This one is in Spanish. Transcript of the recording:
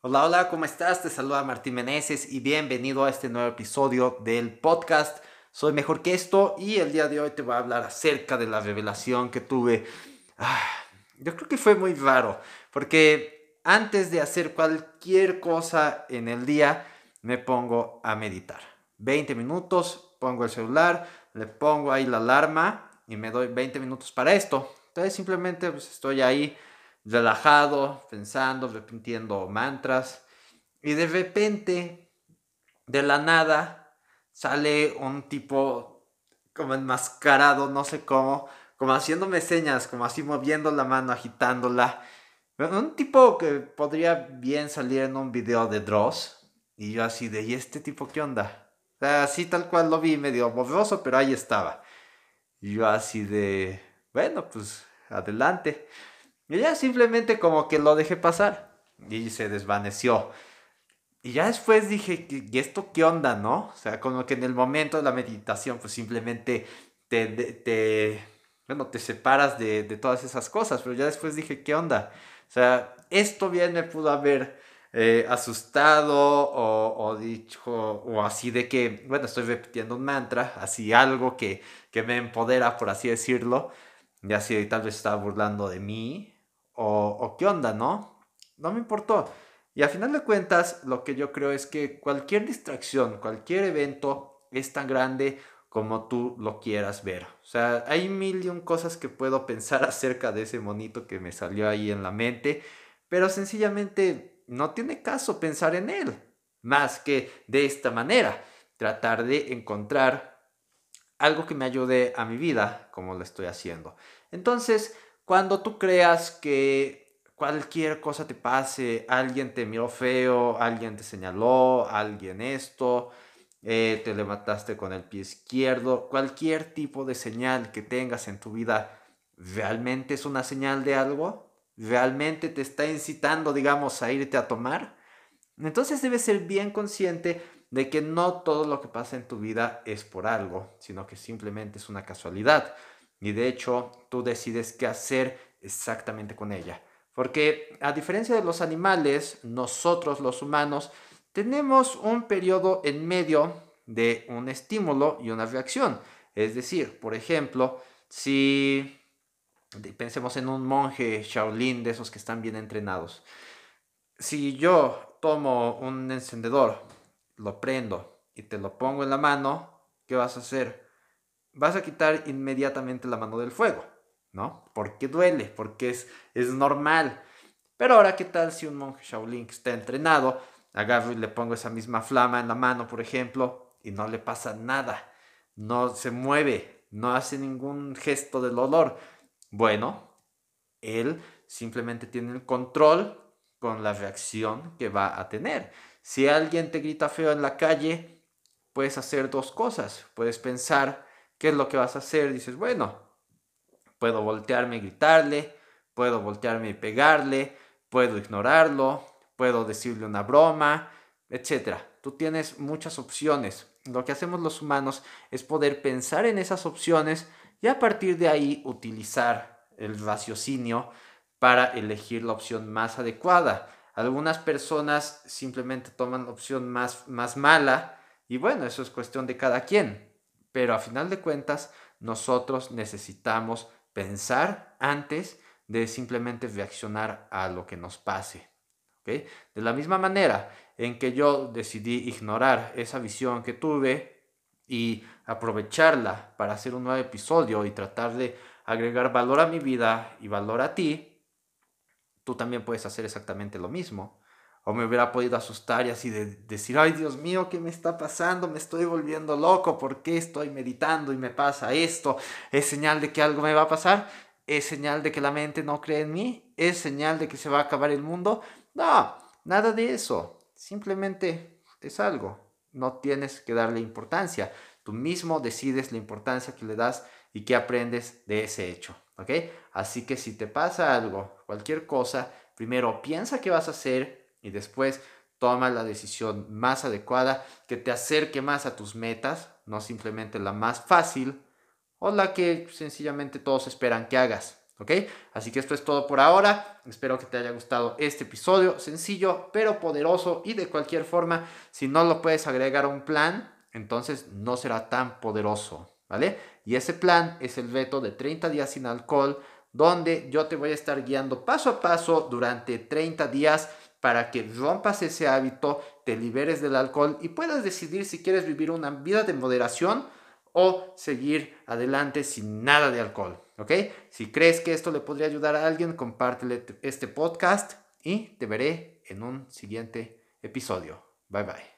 Hola, hola, ¿cómo estás? Te saluda Martín Meneses y bienvenido a este nuevo episodio del podcast Soy Mejor que esto y el día de hoy te voy a hablar acerca de la revelación que tuve. Ah, yo creo que fue muy raro porque antes de hacer cualquier cosa en el día me pongo a meditar. 20 minutos, pongo el celular, le pongo ahí la alarma y me doy 20 minutos para esto. Entonces simplemente pues, estoy ahí relajado, pensando, repitiendo mantras. Y de repente, de la nada, sale un tipo como enmascarado, no sé cómo, como haciéndome señas, como así moviendo la mano, agitándola. Un tipo que podría bien salir en un video de Dross. Y yo así de, ¿y este tipo qué onda? así tal cual lo vi, medio borroso, pero ahí estaba. Y yo así de, bueno, pues adelante. Y ya simplemente como que lo dejé pasar y se desvaneció. Y ya después dije, ¿y esto qué onda, no? O sea, como que en el momento de la meditación, pues simplemente te, te bueno, te separas de, de, todas esas cosas, pero ya después dije, ¿qué onda? O sea, esto bien me pudo haber eh, asustado o, o, dicho, o así de que, bueno, estoy repitiendo un mantra, así algo que, que me empodera, por así decirlo, y así tal vez estaba burlando de mí, o, qué onda, ¿no? No me importó. Y a final de cuentas, lo que yo creo es que cualquier distracción, cualquier evento es tan grande como tú lo quieras ver. O sea, hay mil y un cosas que puedo pensar acerca de ese monito que me salió ahí en la mente, pero sencillamente no tiene caso pensar en él, más que de esta manera, tratar de encontrar algo que me ayude a mi vida, como lo estoy haciendo. Entonces, cuando tú creas que cualquier cosa te pase, alguien te miró feo, alguien te señaló, alguien esto, eh, te levantaste con el pie izquierdo, cualquier tipo de señal que tengas en tu vida, ¿realmente es una señal de algo? ¿Realmente te está incitando, digamos, a irte a tomar? Entonces debes ser bien consciente de que no todo lo que pasa en tu vida es por algo, sino que simplemente es una casualidad. Y de hecho, tú decides qué hacer exactamente con ella. Porque a diferencia de los animales, nosotros los humanos tenemos un periodo en medio de un estímulo y una reacción. Es decir, por ejemplo, si pensemos en un monje Shaolin de esos que están bien entrenados. Si yo tomo un encendedor, lo prendo y te lo pongo en la mano, ¿qué vas a hacer? Vas a quitar inmediatamente la mano del fuego, ¿no? Porque duele, porque es, es normal. Pero ahora, ¿qué tal si un monje Shaolin está entrenado, agarro y le pongo esa misma flama en la mano, por ejemplo, y no le pasa nada, no se mueve, no hace ningún gesto del olor? Bueno, él simplemente tiene el control con la reacción que va a tener. Si alguien te grita feo en la calle, puedes hacer dos cosas. Puedes pensar, ¿Qué es lo que vas a hacer? Dices, bueno, puedo voltearme y gritarle, puedo voltearme y pegarle, puedo ignorarlo, puedo decirle una broma, etc. Tú tienes muchas opciones. Lo que hacemos los humanos es poder pensar en esas opciones y a partir de ahí utilizar el raciocinio para elegir la opción más adecuada. Algunas personas simplemente toman la opción más, más mala y bueno, eso es cuestión de cada quien. Pero a final de cuentas, nosotros necesitamos pensar antes de simplemente reaccionar a lo que nos pase. De la misma manera en que yo decidí ignorar esa visión que tuve y aprovecharla para hacer un nuevo episodio y tratar de agregar valor a mi vida y valor a ti, tú también puedes hacer exactamente lo mismo o me hubiera podido asustar y así de decir, ay Dios mío, ¿qué me está pasando? Me estoy volviendo loco, ¿por qué estoy meditando y me pasa esto? ¿Es señal de que algo me va a pasar? ¿Es señal de que la mente no cree en mí? ¿Es señal de que se va a acabar el mundo? No, nada de eso. Simplemente es algo. No tienes que darle importancia. Tú mismo decides la importancia que le das y qué aprendes de ese hecho. ¿Ok? Así que si te pasa algo, cualquier cosa, primero piensa qué vas a hacer y después toma la decisión más adecuada que te acerque más a tus metas, no simplemente la más fácil o la que sencillamente todos esperan que hagas. ¿Ok? Así que esto es todo por ahora. Espero que te haya gustado este episodio, sencillo pero poderoso y de cualquier forma, si no lo puedes agregar a un plan, entonces no será tan poderoso, ¿vale? Y ese plan es el veto de 30 días sin alcohol, donde yo te voy a estar guiando paso a paso durante 30 días para que rompas ese hábito, te liberes del alcohol y puedas decidir si quieres vivir una vida de moderación o seguir adelante sin nada de alcohol. ¿Ok? Si crees que esto le podría ayudar a alguien, compártele este podcast y te veré en un siguiente episodio. Bye bye.